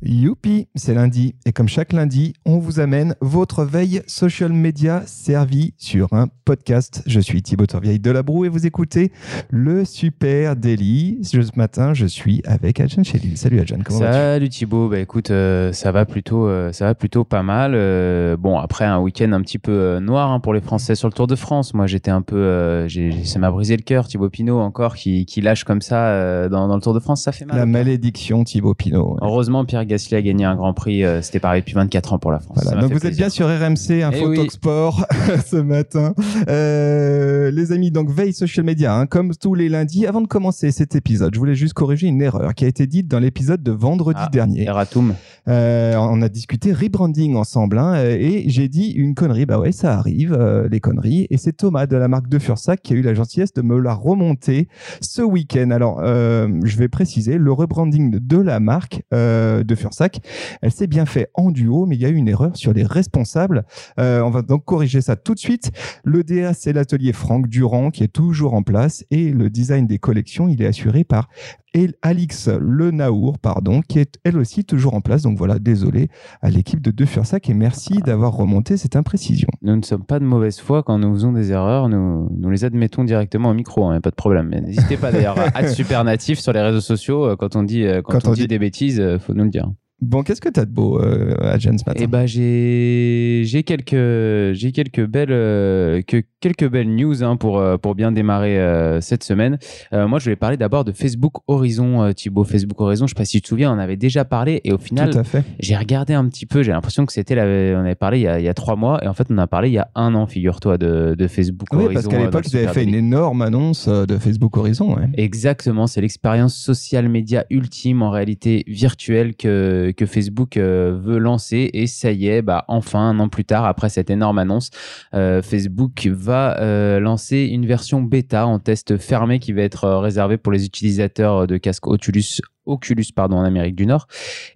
Youpi, c'est lundi. Et comme chaque lundi, on vous amène votre veille social media servie sur un podcast. Je suis Thibaut Torvieille de la Broue et vous écoutez le Super Daily. Ce matin, je suis avec Adjan Chelil. Salut Adjan, comment vas-tu? Salut Thibaut, bah écoute, euh, ça va plutôt, euh, ça va plutôt pas mal. Euh, bon, après un week-end un petit peu noir hein, pour les Français sur le Tour de France. Moi, j'étais un peu, j'ai- ça m'a brisé le cœur. Thibaut Pinot encore qui, qui lâche comme ça dans, dans le Tour de France, ça fait mal. La malédiction Thibaut Pinot. Heureusement, Pierre Gasly a gagné un Grand Prix. euh, C'était pareil depuis 24 ans pour la France. Voilà, donc vous êtes bien sur RMC, Info Eh oui. Talk Sport ce matin. Euh, les amis, donc veille social media, hein, comme tous les lundis. Avant de commencer cet épisode, je voulais juste corriger une erreur qui a été dite dans l'épisode de vendredi Ah, dernier. Eratum. Euh, on a discuté rebranding ensemble hein, et j'ai dit une connerie. Bah ouais, ça arrive, euh, les conneries. Et c'est Thomas de la marque de Fursac qui a eu la gentillesse de me la remonter ce week-end. Alors, euh, je vais préciser, le rebranding de la marque euh, de Fursac, elle s'est bien fait en duo, mais il y a eu une erreur sur les responsables. Euh, on va donc corriger ça tout de suite. Le DA, c'est l'atelier Franck Durand qui est toujours en place et le design des collections, il est assuré par et Alix Le Naour, pardon, qui est elle aussi toujours en place. Donc voilà, désolé à l'équipe de De Fursac et merci d'avoir remonté cette imprécision. Nous ne sommes pas de mauvaise foi quand nous faisons des erreurs. Nous, nous les admettons directement au micro, hein, pas de problème. N'hésitez pas d'ailleurs à être super natif sur les réseaux sociaux. euh, Quand on dit, euh, quand Quand on on dit dit- des bêtises, faut nous le dire. Bon, qu'est-ce que tu as de beau euh, à Jen ce matin Eh ben j'ai j'ai quelques j'ai quelques belles euh, que quelques belles news hein, pour euh, pour bien démarrer euh, cette semaine. Euh, moi je voulais parler d'abord de Facebook Horizon Thibaut Facebook Horizon. Je sais pas si tu te souviens, on en avait déjà parlé et au final j'ai regardé un petit peu. J'ai l'impression que c'était on avait parlé il y, a, il y a trois mois et en fait on en a parlé il y a un an. Figure-toi de, de Facebook Oui, Horizon. parce qu'à l'époque, ils avaient fait une énorme annonce de Facebook Horizon. ouais. Exactement, c'est l'expérience social média ultime en réalité virtuelle que, que Facebook euh, veut lancer. Et ça y est, bah enfin un an plus tard après cette énorme annonce, euh, Facebook va euh, lancer une version bêta en test fermé qui va être réservée pour les utilisateurs de casque Oculus Oculus pardon en Amérique du Nord.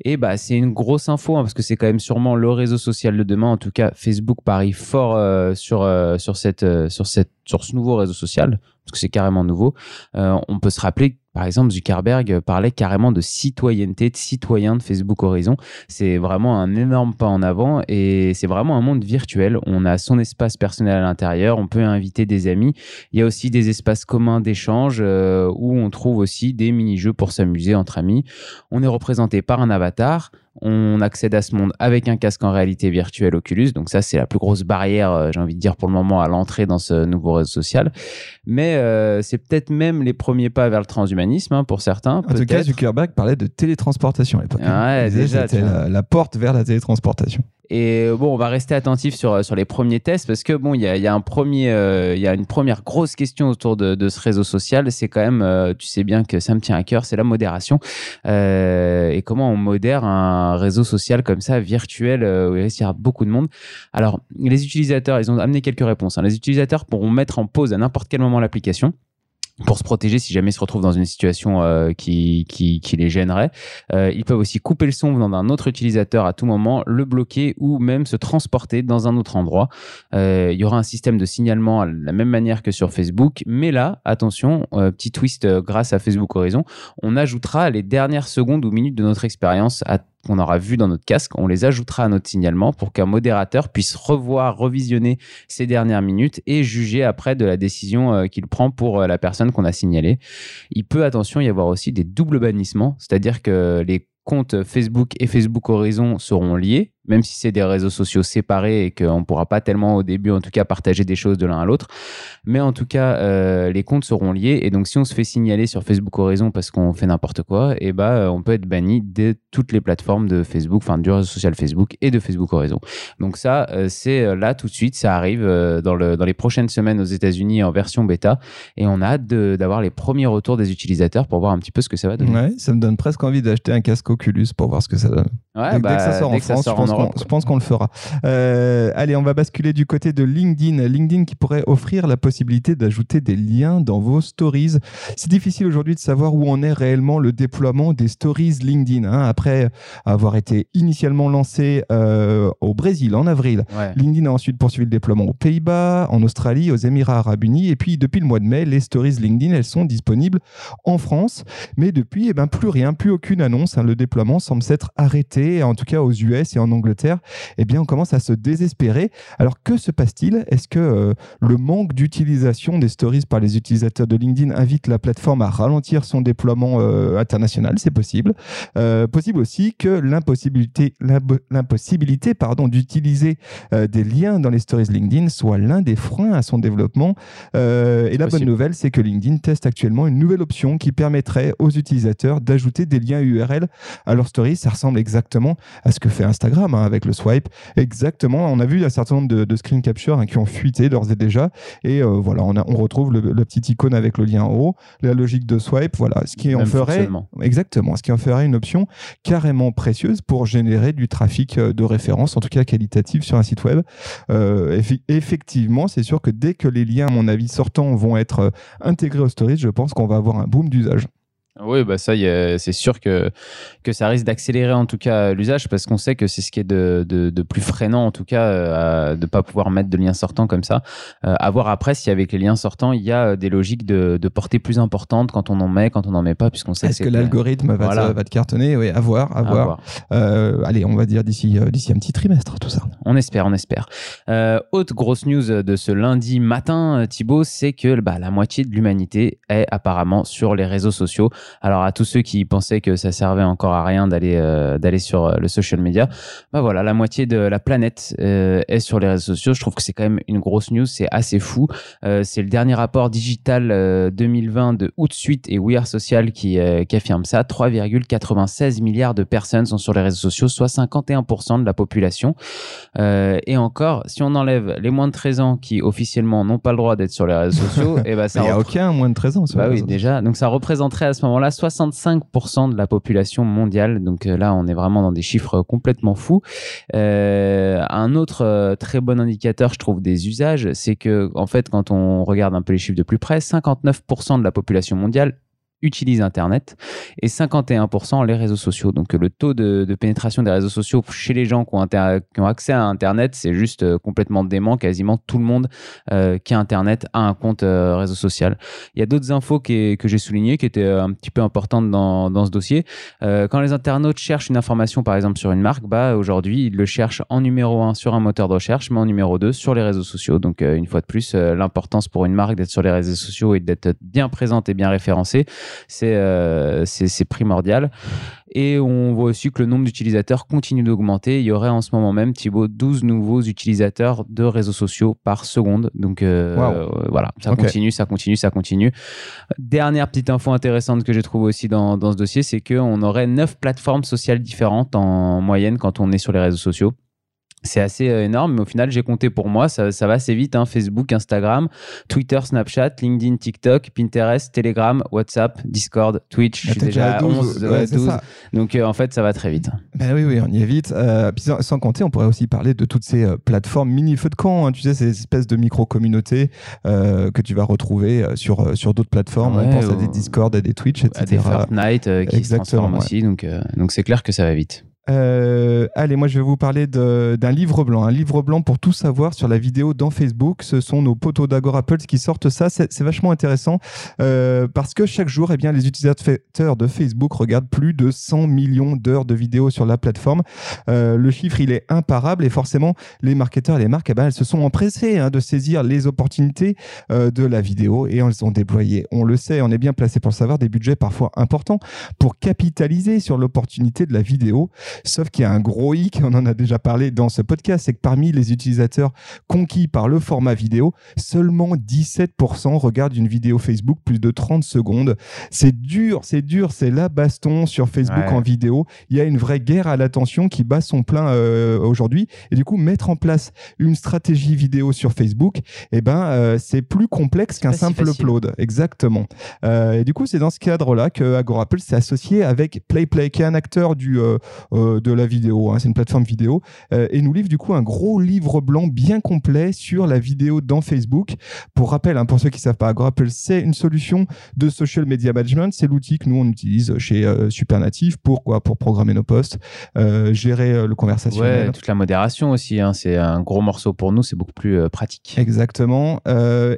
Et bah c'est une grosse info hein, parce que c'est quand même sûrement le réseau social de demain. En tout cas Facebook parie fort sur sur cette sur cette sur ce nouveau réseau social parce que c'est carrément nouveau euh, on peut se rappeler, par exemple, Zuckerberg parlait carrément de citoyenneté, de citoyen de Facebook Horizon. C'est vraiment un énorme pas en avant et c'est vraiment un monde virtuel. On a son espace personnel à l'intérieur, on peut inviter des amis. Il y a aussi des espaces communs d'échange euh, où on trouve aussi des mini-jeux pour s'amuser entre amis. On est représenté par un avatar. On accède à ce monde avec un casque en réalité virtuelle Oculus. Donc ça, c'est la plus grosse barrière, euh, j'ai envie de dire, pour le moment, à l'entrée dans ce nouveau réseau social. Mais euh, c'est peut-être même les premiers pas vers le transhumanisme hein, pour certains. En tout cas. Zuckerberg parlait de télétransportation à l'époque. Ouais, Il disait déjà, C'était la porte vers la télétransportation. Et euh, bon, on va rester attentif sur, sur les premiers tests parce que bon, il y a, y a un euh, y a une première grosse question autour de, ce réseau social. C'est quand même, euh, tu sais bien que ça me tient à cœur, c'est la modération Euh, et comment on modère un réseau social comme ça virtuel euh, où il d'y avoir beaucoup de monde. Alors, les utilisateurs, ils ont amené quelques réponses. hein. Les utilisateurs pourront mettre en pause à n'importe quel moment l'application pour se protéger si jamais ils se retrouvent dans une situation euh, qui, qui, les gênerait. Euh, ils peuvent aussi couper le son venant d'un autre utilisateur à tout moment, le bloquer ou même se transporter dans un autre endroit. Euh, il y aura un système de signalement à la même manière que sur Facebook, mais là, attention, petit twist grâce à Facebook Horizon, on ajoutera les dernières secondes ou minutes de notre expérience à qu'on aura vu dans notre casque, on les ajoutera à notre signalement pour qu'un modérateur puisse revoir, revisionner ces dernières minutes et juger après de la décision euh, qu'il prend pour euh, la personne qu'on a signalée. Il peut, attention, y avoir aussi des doubles bannissements, c'est-à-dire que les comptes Facebook et Facebook Horizon seront liés, même si c'est des réseaux sociaux séparés et qu'on ne pourra pas tellement au début, en tout cas, partager des choses de l'un à l'autre. Mais en tout cas, euh, les comptes seront liés. Et donc, si on se fait signaler sur Facebook Horizon parce qu'on fait n'importe quoi, et ben, euh, on peut être banni de toutes les plateformes de Facebook, enfin du réseau social Facebook et de Facebook Horizon. Donc ça, euh, c'est là tout de suite, ça arrive euh, dans, le, dans les prochaines semaines aux États-Unis en version bêta. Et on a hâte d'avoir les premiers retours des utilisateurs pour voir un petit peu ce que ça va donner. Ouais, ça me donne presque envie d'acheter un casque Oculus pour voir ce que ça donne. Ouais, Dès- dès bah, que ça sort en dès que ça France, sort je pense je pense qu'on le fera. Euh, allez, on va basculer du côté de LinkedIn. LinkedIn qui pourrait offrir la possibilité d'ajouter des liens dans vos stories. C'est difficile aujourd'hui de savoir où en est réellement le déploiement des stories LinkedIn. hein. Après avoir été initialement lancé euh, au Brésil en avril, Ouais. LinkedIn a ensuite poursuivi le déploiement aux Pays-Bas, en Australie, aux Émirats Arabes Unis. Et puis, depuis le mois de mai, les stories LinkedIn, elles sont disponibles en France. Mais depuis, eh ben, plus rien, plus aucune annonce. hein. Le déploiement semble s'être arrêté, en tout cas aux US et en Angleterre. Eh bien, on commence à se désespérer. Alors, que se passe-t-il? Est-ce que euh, le manque d'utilisation des stories par les utilisateurs de LinkedIn invite la plateforme à ralentir son déploiement euh, international? C'est possible. Euh, possible aussi que l'impossibilité, l'imbo- l'impossibilité pardon, d'utiliser des liens dans les stories LinkedIn soit l'un des freins à son développement. Et la bonne nouvelle, c'est que LinkedIn teste actuellement une nouvelle option qui permettrait aux utilisateurs d'ajouter des liens URL à leurs stories. Ça ressemble exactement à ce que fait Instagram hein, avec le swipe. Exactement. On a vu un certain nombre de, de screen capture hein, qui ont fuité d'ores et déjà. Et euh, voilà, on, a- on retrouve le, le petit icône avec le lien en haut, la logique de swipe. Voilà, ce qui en ferait. Exactement, ce qui en ferait une option carrément précieuse pour générer du trafic euh, de référence, en tout cas qualitatif sur un site web. Euh, effectivement, c'est sûr que dès que les liens, à mon avis, sortants vont être intégrés aux stories, je pense qu'on va avoir un boom d'usage. Oui, bah ça, c'est sûr que, que ça risque d'accélérer en tout cas l'usage parce qu'on sait que c'est ce qui est de, de, de plus freinant en tout cas euh, de ne pas pouvoir mettre de liens sortants comme ça. Euh, à voir après si avec les liens sortants, il y a euh, des logiques de, de portée plus importante quand on en met, quand on n'en met pas, puisqu'on sait Est-ce que l'algorithme va, Voilà. te, va te cartonner? Oui, à voir, à À voir. voir. Euh, allez, on va dire d'ici d'ici un petit trimestre, tout ça. On espère, on espère. Euh, autre grosse news de ce lundi matin, Thibaut, c'est que bah, la moitié de l'humanité est apparemment sur les réseaux sociaux. Alors à tous ceux qui pensaient que ça servait encore à rien d'aller euh, d'aller sur euh, le social media, bah voilà, la moitié de la planète euh, est sur les réseaux sociaux. Je trouve que c'est quand même une grosse news, c'est assez fou. Euh, c'est le dernier rapport digital euh, 2020 de Outsuite et We Are Social qui, qui affirme ça. 3,96 milliards de personnes sont sur les réseaux sociaux, soit 51% de la population. Et encore, si on enlève les moins de 13 ans qui officiellement n'ont pas le droit d'être sur les réseaux sociaux, et ben ça Il n'y a aucun moins de 13 ans. sur bah les oui, déjà. Donc ça représenterait à ce moment-là 65% de la population mondiale. Donc euh, là, on est vraiment dans des chiffres complètement fous. Euh, un autre euh, très bon indicateur, je trouve, des usages, c'est que en fait, quand on regarde un peu les chiffres de plus près, 59% de la population mondiale utilise Internet et 51% les réseaux sociaux. Donc le taux de, pénétration des réseaux sociaux chez les gens qui ont, accès à Internet, c'est juste euh, complètement dément. Quasiment tout le monde euh, qui a Internet a un compte euh, réseau social. Il y a d'autres infos que j'ai soulignées qui étaient un petit peu importantes dans, ce dossier. Quand les internautes cherchent une information, par exemple, sur une marque, bah, aujourd'hui, ils le cherchent en numéro 1 sur un moteur de recherche, mais en numéro 2 sur les réseaux sociaux. Donc, une fois de plus, l'importance pour une marque d'être sur les réseaux sociaux et d'être bien présente et bien référencée, c'est euh, c'est primordial. Et on voit aussi que le nombre d'utilisateurs continue d'augmenter. Il y aurait en ce moment même, Thibaut, 12 nouveaux utilisateurs de réseaux sociaux par seconde. Donc euh, Wow. voilà, ça continue, ça continue, ça continue. Dernière petite info intéressante que j'ai trouvée aussi dans, dans ce dossier, c'est qu'on aurait neuf plateformes sociales différentes en moyenne quand on est sur les réseaux sociaux. C'est assez euh, énorme, mais au final, j'ai compté pour moi, ça, ça va assez vite. hein. Facebook, Instagram, Twitter, Snapchat, LinkedIn, TikTok, Pinterest, Telegram, WhatsApp, Discord, Twitch. Je suis déjà à 11, ouais, euh, c'est 12. ça. Donc euh, en fait, ça va très vite. Ben oui, oui, on y est vite. Euh, puis sans, sans compter, on pourrait aussi parler de toutes ces euh, plateformes mini feu de camp. hein, tu sais, ces espèces de micro-communautés que tu vas retrouver sur, sur d'autres plateformes. Ouais, on pense à des Discord, à des Twitch, etc. À des Fortnite qui se Exactement, transforment ouais. aussi. Donc donc c'est clair que ça va vite. Euh, allez, moi je vais vous parler d'un livre blanc, un livre blanc pour tout savoir sur la vidéo dans Facebook. Ce sont nos potos d'Agora Pulse qui sortent ça. C'est c'est vachement intéressant euh, parce que chaque jour, eh bien, les utilisateurs de Facebook regardent plus de 100 millions d'heures de vidéos sur la plateforme. Euh, le chiffre, il est imparable et forcément, les marketeurs et les marques, eh ben, elles se sont empressées hein, de saisir les opportunités euh, de la vidéo et elles ont déployé, on le sait, on est bien placé pour le savoir, des budgets parfois importants pour capitaliser sur l'opportunité de la vidéo. Sauf qu'il y a un gros hic, on en a déjà parlé dans ce podcast, c'est que parmi les utilisateurs conquis par le format vidéo, seulement 17% regardent une vidéo Facebook plus de 30 secondes. C'est dur, c'est dur, c'est la baston sur Facebook Ouais. en vidéo. Il y a une vraie guerre à l'attention qui bat son plein euh, aujourd'hui. Et du coup, mettre en place une stratégie vidéo sur Facebook, eh ben, euh, c'est plus complexe qu'un si simple upload. Exactement. Euh, et du coup, c'est dans ce cadre-là que Agorapulse s'est associé avec PlayPlay, qui est un acteur du, euh, euh, euh, de la vidéo. hein, c'est une plateforme vidéo euh, et nous livre du coup un gros livre blanc bien complet sur la vidéo dans Facebook. Pour rappel, hein, pour ceux qui savent pas, Agorapulse c'est une solution de social media management. C'est l'outil que nous on utilise chez euh, Supernative pour quoi Pour programmer nos posts, gérer le conversationnel. Ouais, toute la modération aussi. hein, c'est un gros morceau pour nous. C'est beaucoup plus pratique. Exactement.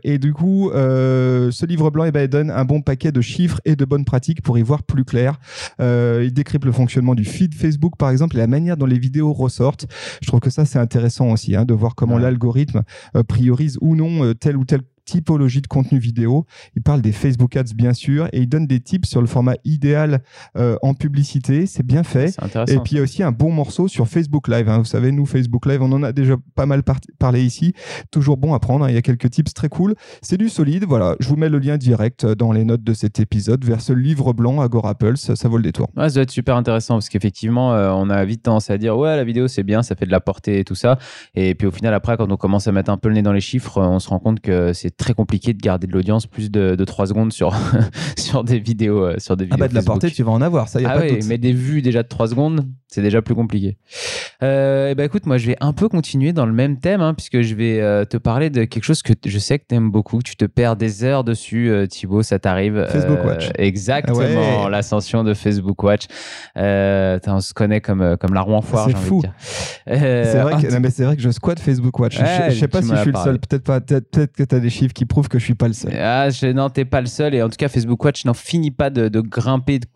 Et du coup, ce livre blanc eh ben, il donne un bon paquet de chiffres et de bonnes pratiques pour y voir plus clair. Il décrypte le fonctionnement du feed Facebook, par exemple, et la manière dont les vidéos ressortent. Je trouve que ça, c'est intéressant aussi, hein, de voir comment Ouais. l'algorithme euh, priorise ou non euh, telle ou telle typologie de contenu vidéo. Il parle des Facebook Ads, bien sûr, et il donne des tips sur le format idéal euh, en publicité. C'est bien fait. Et puis il y a aussi un bon morceau sur Facebook Live. hein. Vous savez, nous, Facebook Live, on en a déjà pas mal par- parlé ici. Toujours bon à prendre. hein. Il y a quelques tips très cool. C'est du solide. Voilà, je vous mets le lien direct dans les notes de cet épisode vers ce livre blanc Agora Pulse. Ça vaut le détour. Ouais, ça doit être super intéressant parce qu'effectivement, euh, on a vite tendance à dire ouais, la vidéo c'est bien, ça fait de la portée et tout ça. Et puis au final, après, quand on commence à mettre un peu le nez dans les chiffres, euh, on se rend compte que c'est très compliqué de garder de l'audience plus de, de 3 secondes sur, sur des vidéos. euh, sur des Ah bah de la portée, tu vas en avoir. Ça, y a Ah pas mais des vues déjà de 3 secondes, c'est déjà plus compliqué. Euh, et ben écoute, moi je vais un peu continuer dans le même thème, hein, puisque je vais euh, te parler de quelque chose que je sais que tu aimes beaucoup, tu te perds des heures dessus, euh, Thibaut, ça t'arrive. Euh, Facebook Watch. Exactement, Ah ouais. l'ascension de Facebook Watch. On se connaît comme, comme la roue en foire, C'est fou. C'est vrai, que, non, mais vrai que je squatte Facebook Watch. Ouais, je, je sais pas si je suis le seul. Peut-être pas. Peut-être peut-être que tu as des chiffres qui prouvent que je suis pas le seul. Ah, non, t'es pas le seul. Et en tout cas, Facebook Watch n'en finit pas de, grimper, de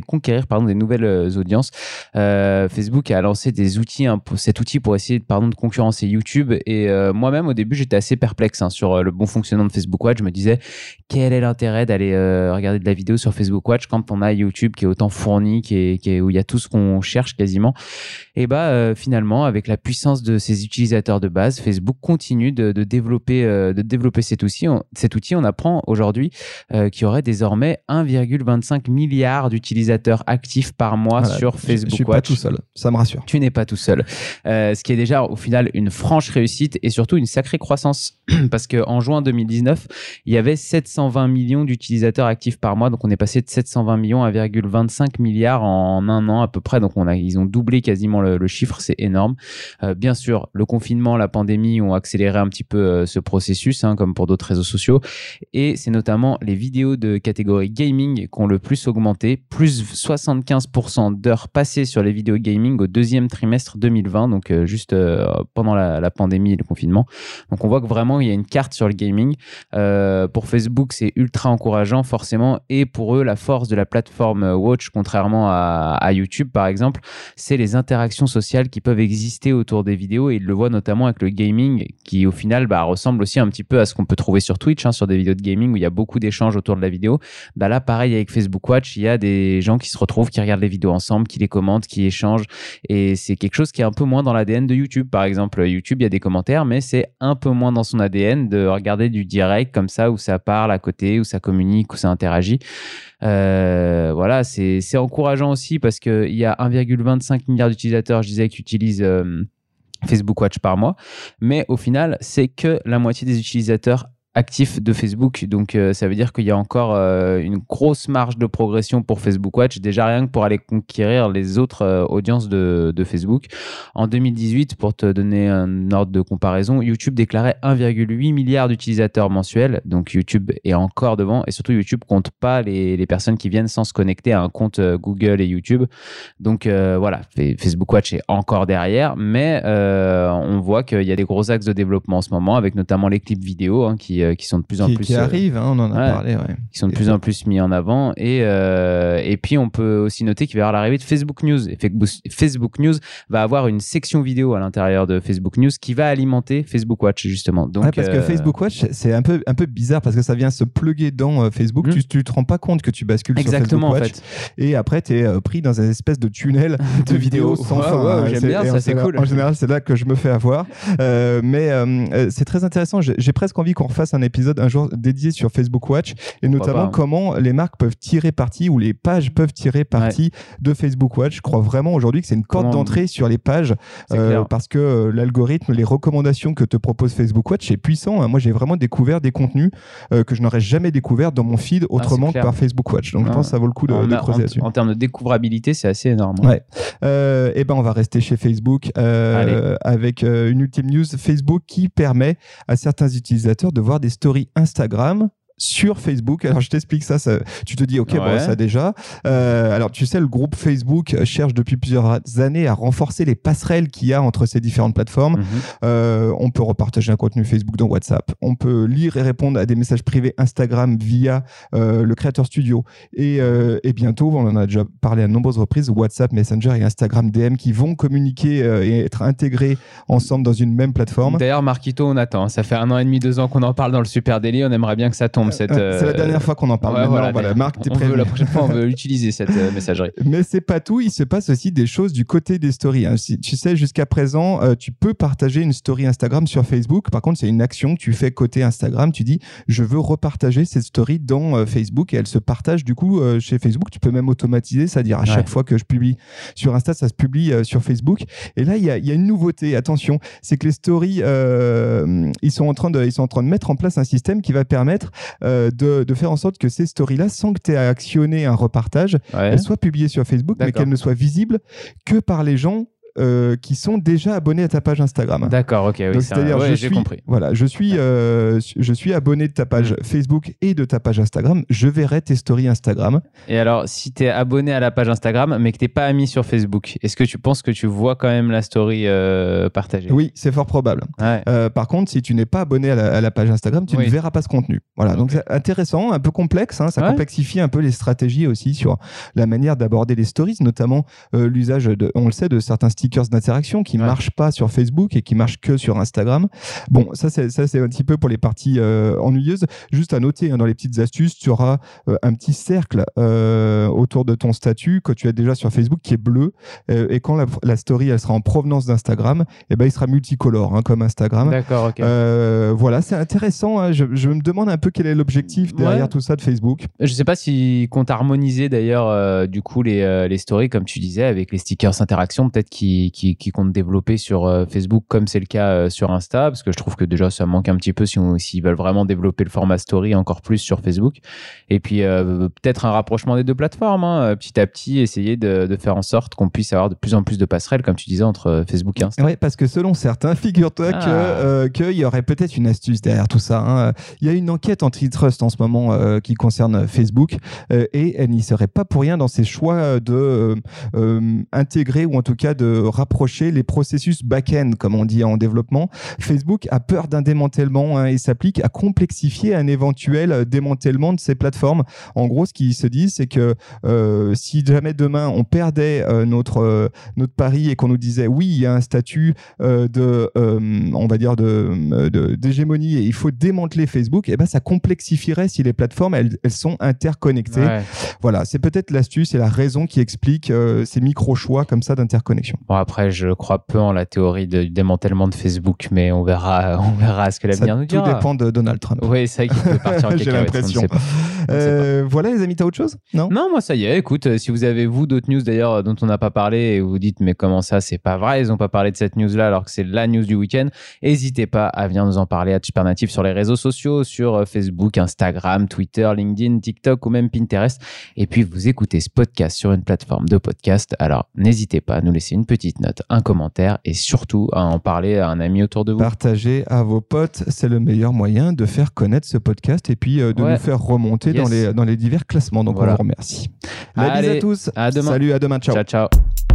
conquérir, pardon, des nouvelles euh, audiences. Euh, Facebook a lancé des outils, hein, pour- cet outil pour essayer pardon, de concurrencer YouTube. Et euh, moi-même, au début, j'étais assez perplexe hein, sur le bon fonctionnement de Facebook Watch. Je me disais, quel est l'intérêt d'aller regarder de la vidéo sur Facebook Watch quand on a YouTube qui est autant fourni, qui est, où il y a tout ce qu'on cherche quasiment? Et bah finalement avec la puissance de ses utilisateurs de base, Facebook continue de, développer de développer cet outil. On, cet outil, on apprend aujourd'hui euh, qu'il y aurait désormais 1,25 milliard d'utilisateurs actifs par mois Voilà, sur je- Facebook Je suis pas Watch. tout seul. Ça me rassure. Tu n'es pas tout seul. Euh, ce qui est déjà au final une franche réussite et surtout une sacrée croissance. Parce qu'en juin 2019, il y avait 720 millions d'utilisateurs actifs par mois. Donc on est passé de 720 millions à 1,25 milliard en un an à peu près. Donc on a, ils ont doublé quasiment le, le chiffre. C'est énorme. Euh, bien sûr, le confinement, la pandémie ont accéléré un petit peu ce processus, hein, comme pour d'autres réseaux sociaux. Et c'est notamment les vidéos de catégorie gaming qui ont le plus augmenté, plus 75% d'heures passées sur les vidéos gaming au deuxième trimestre 2020, donc euh, juste euh, pendant la, pandémie et le confinement. Donc on voit que vraiment il y a une carte sur le gaming. Euh, pour Facebook, c'est ultra encourageant forcément, et pour eux, la force de la plateforme Watch, contrairement à, à YouTube par exemple, c'est les interactions sociales qui peuvent exister autour des vidéos, et ils le voient notamment avec le gaming, qui au final bah, ressemble aussi un petit peu à ce qu'on peut trouver sur Twitch, hein, sur des vidéos de gaming où il y a beaucoup d'échanges autour de la vidéo. Bah là, pareil avec Facebook Watch, il y a des gens qui se retrouvent, qui regardent les vidéos ensemble, qui les commentent, qui échangent. Et c'est quelque chose qui est un peu moins dans l'ADN de YouTube. Par exemple, YouTube, il y a des commentaires, mais c'est un peu moins dans son ADN de regarder du direct comme ça, où ça parle à côté, où ça communique, où ça interagit. Euh, voilà, c'est encourageant aussi parce qu'il y a 1,25 milliard d'utilisateurs, je disais, qui utilisent. euh, Facebook Watch par mois, mais au final, c'est que la moitié des utilisateurs actifs de Facebook. Donc, euh, ça veut dire qu'il y a encore euh, une grosse marge de progression pour Facebook Watch, déjà rien que pour aller conquérir les autres euh, audiences de, de Facebook. En 2018, pour te donner un ordre de comparaison, YouTube déclarait 1,8 milliard d'utilisateurs mensuels. Donc, YouTube est encore devant et surtout, YouTube compte pas les, les personnes qui viennent sans se connecter à un compte Google et YouTube. Donc, voilà, Fa- Facebook Watch est encore derrière, mais on voit qu'il y a des gros axes de développement en ce moment, avec notamment les clips vidéo hein, qui, qui sont de plus en Qui, plus qui euh, arrive, hein, on en a ouais. parlé. ouais. qui sont de plus en plus mis en avant. Et, euh, et puis, on peut aussi noter qu'il va y avoir l'arrivée de Facebook News. Et Facebook- News va avoir une section vidéo à l'intérieur de Facebook News qui va alimenter Facebook Watch, justement. Donc, Ouais, parce que euh, Facebook Watch, c'est un peu, un peu bizarre parce que ça vient se plugger dans euh, Facebook. Mm. Tu, tu te rends pas compte que tu bascules Exactement, sur en Facebook Watch. fait. Et après, tu es pris dans une espèce de tunnel de vidéos sans Ouais, fin. hein. j'aime bien, ça, en c'est cool. En général, c'est là que je me fais avoir. Euh, mais euh, euh, c'est très intéressant. J'ai presque envie qu'on refasse fasse un épisode un jour dédié sur Facebook Watch et notamment pas, hein. comment les marques peuvent tirer parti ou les pages peuvent tirer parti de Facebook Watch. Je crois vraiment aujourd'hui que c'est une porte d'entrée sur les pages euh, parce que euh, l'algorithme, les recommandations que te propose Facebook Watch, c'est puissant. hein. Moi, j'ai vraiment découvert des contenus euh, que je n'aurais jamais découvert dans mon feed autrement que par Facebook Watch. Donc, je Ah. pense que ça vaut le coup de, creuser là-dessus. en termes de découvrabilité, c'est assez énorme. hein. Ouais. Euh, et ben on va rester chez Facebook avec une ultime news Facebook qui permet à certains utilisateurs de voir des stories Instagram sur Facebook. Alors je t'explique ça, ça- tu te dis ok bon ça déjà. Euh, alors tu sais le groupe Facebook cherche depuis plusieurs années à renforcer les passerelles qu'il y a entre ces différentes plateformes. Mhm. Euh, on peut repartager un contenu Facebook dans WhatsApp. On peut lire et répondre à des messages privés Instagram via euh, le Creator Studio. Et, et bientôt, on en a déjà parlé à de nombreuses reprises, WhatsApp, Messenger et Instagram DM qui vont communiquer et être intégrés ensemble dans une même plateforme. D'ailleurs, Marquito, on attend. Ça fait un an et demi, deux ans qu'on en parle dans le Super Daily. On aimerait bien que ça tombe. Cette, Euh, C'est la euh, dernière fois qu'on en parle. ouais, voilà, voilà, Marc, t'es veut, prévenu. la prochaine fois, on veut utiliser cette euh, messagerie. Mais c'est pas tout, il se passe aussi des choses du côté des stories. hein. Si- tu sais, jusqu'à présent, euh, tu peux partager une story Instagram sur Facebook. Par contre, c'est une action que tu fais côté Instagram. Tu dis, je veux repartager cette story dans Facebook et elle se partage du coup chez Facebook. Tu peux même automatiser, c'est-à-dire à chaque Ouais. fois que je publie sur Insta, ça se publie sur Facebook. Et là, il y a, y a une nouveauté. Attention, c'est que les stories, ils sont en train de, ils sont en train de mettre en place un système qui va permettre euh, de, de faire en sorte que ces stories-là, sans que tu aies actionné un repartage, Ouais. elle soit publiée sur Facebook, mais D'accord. qu'elle ne soit visible que par les gens euh, qui sont déjà abonnés à ta page Instagram. D'accord, ok, oui. Un- c'est-à-dire, ouais, j'ai compris. voilà, je suis, euh, je suis abonné de ta page Mm. Facebook et de ta page Instagram. Je verrai tes stories Instagram. Et alors, si tu es abonné à la page Instagram, mais que t'es pas ami sur Facebook, est-ce que tu penses que tu vois quand même la story euh, partagée? Oui, c'est fort probable. Ouais. Par contre, si tu n'es pas abonné à la, à la page Instagram, tu Oui. ne verras pas ce contenu. Voilà, donc c'est intéressant, un peu complexe. hein, ça Ouais. complexifie un peu les stratégies aussi sur la manière d'aborder les stories, notamment l'usage, on le sait, de certains stickers d'interaction qui Ouais. marchent pas sur Facebook et qui marchent que sur Instagram. Bon, ça c'est ça c'est un petit peu pour les parties euh, ennuyeuses. Juste à noter hein, dans les petites astuces, tu auras euh, un petit cercle euh, autour de ton statut que tu as déjà sur Facebook qui est bleu et quand la, la story elle sera en provenance d'Instagram, et ben il sera multicolore hein, comme Instagram. D'accord, ok. Euh, voilà, c'est intéressant. hein. Je, je me demande un peu quel est l'objectif derrière Ouais. tout ça de Facebook. Je sais pas s'ils comptent harmoniser d'ailleurs du coup les, les stories comme tu disais avec les stickers interaction peut-être qui qui qui comptent développer sur euh, Facebook comme c'est le cas euh, sur Insta parce que je trouve que déjà ça manque un petit peu si s'ils veulent vraiment développer le format story encore plus sur Facebook et puis euh, peut-être un rapprochement des deux plateformes hein, petit à petit essayer de, de faire en sorte qu'on puisse avoir de plus en plus de passerelles comme tu disais entre Facebook et Insta. Ouais, parce que selon certains, figure-toi Ah. que euh, qu'il y aurait peut-être une astuce derrière tout ça. hein. Il y a une enquête antitrust en ce moment euh, qui concerne Facebook et elle n'y serait pas pour rien dans ses choix de intégrer ou en tout cas de rapprocher les processus back-end, comme on dit en développement. Facebook a peur d'un démantèlement hein, et s'applique à complexifier un éventuel démantèlement de ces plateformes. En gros, ce qu'ils se disent, c'est que euh, si jamais demain on perdait euh, notre euh, notre pari et qu'on nous disait oui, il y a un statut euh, de, euh, on va dire de de- d'hégémonie et il faut démanteler Facebook, et ben ça complexifierait si les plateformes elles, elles sont interconnectées. Ouais. Voilà, c'est peut-être l'astuce et la raison qui explique euh, ces micro choix comme ça d'interconnexion. Bon après je crois peu en la théorie de- du démantèlement de Facebook mais on verra on verra ce que l'avenir nous tout dira. dépend de Donald Trump. Oui, c'est vrai qu'il peut partir en J'ai l'impression. Euh, voilà les amis, t'as autre chose? Non? Non, moi ça y est. Écoute, euh, si vous avez vous d'autres news d'ailleurs dont on n'a pas parlé et vous dites mais comment ça c'est pas vrai, ils ont pas parlé de cette news là alors que c'est la news du week-end, n'hésitez pas à venir nous en parler à Supernatif sur les réseaux sociaux, sur euh, Facebook, Instagram, Twitter, LinkedIn, TikTok ou même Pinterest. Et puis vous écoutez ce podcast sur une plateforme de podcast, alors n'hésitez pas à nous laisser une petite note, un commentaire et surtout à en parler à un ami autour de vous. Partagez à vos potes, c'est le meilleur moyen de faire connaître ce podcast et puis euh, de Ouais. nous faire remonter Yes. dans, les, dans les divers classements. Donc Voilà. on vous remercie. La bise Allez, à tous. à demain. Salut, à demain. Ciao. ciao. ciao.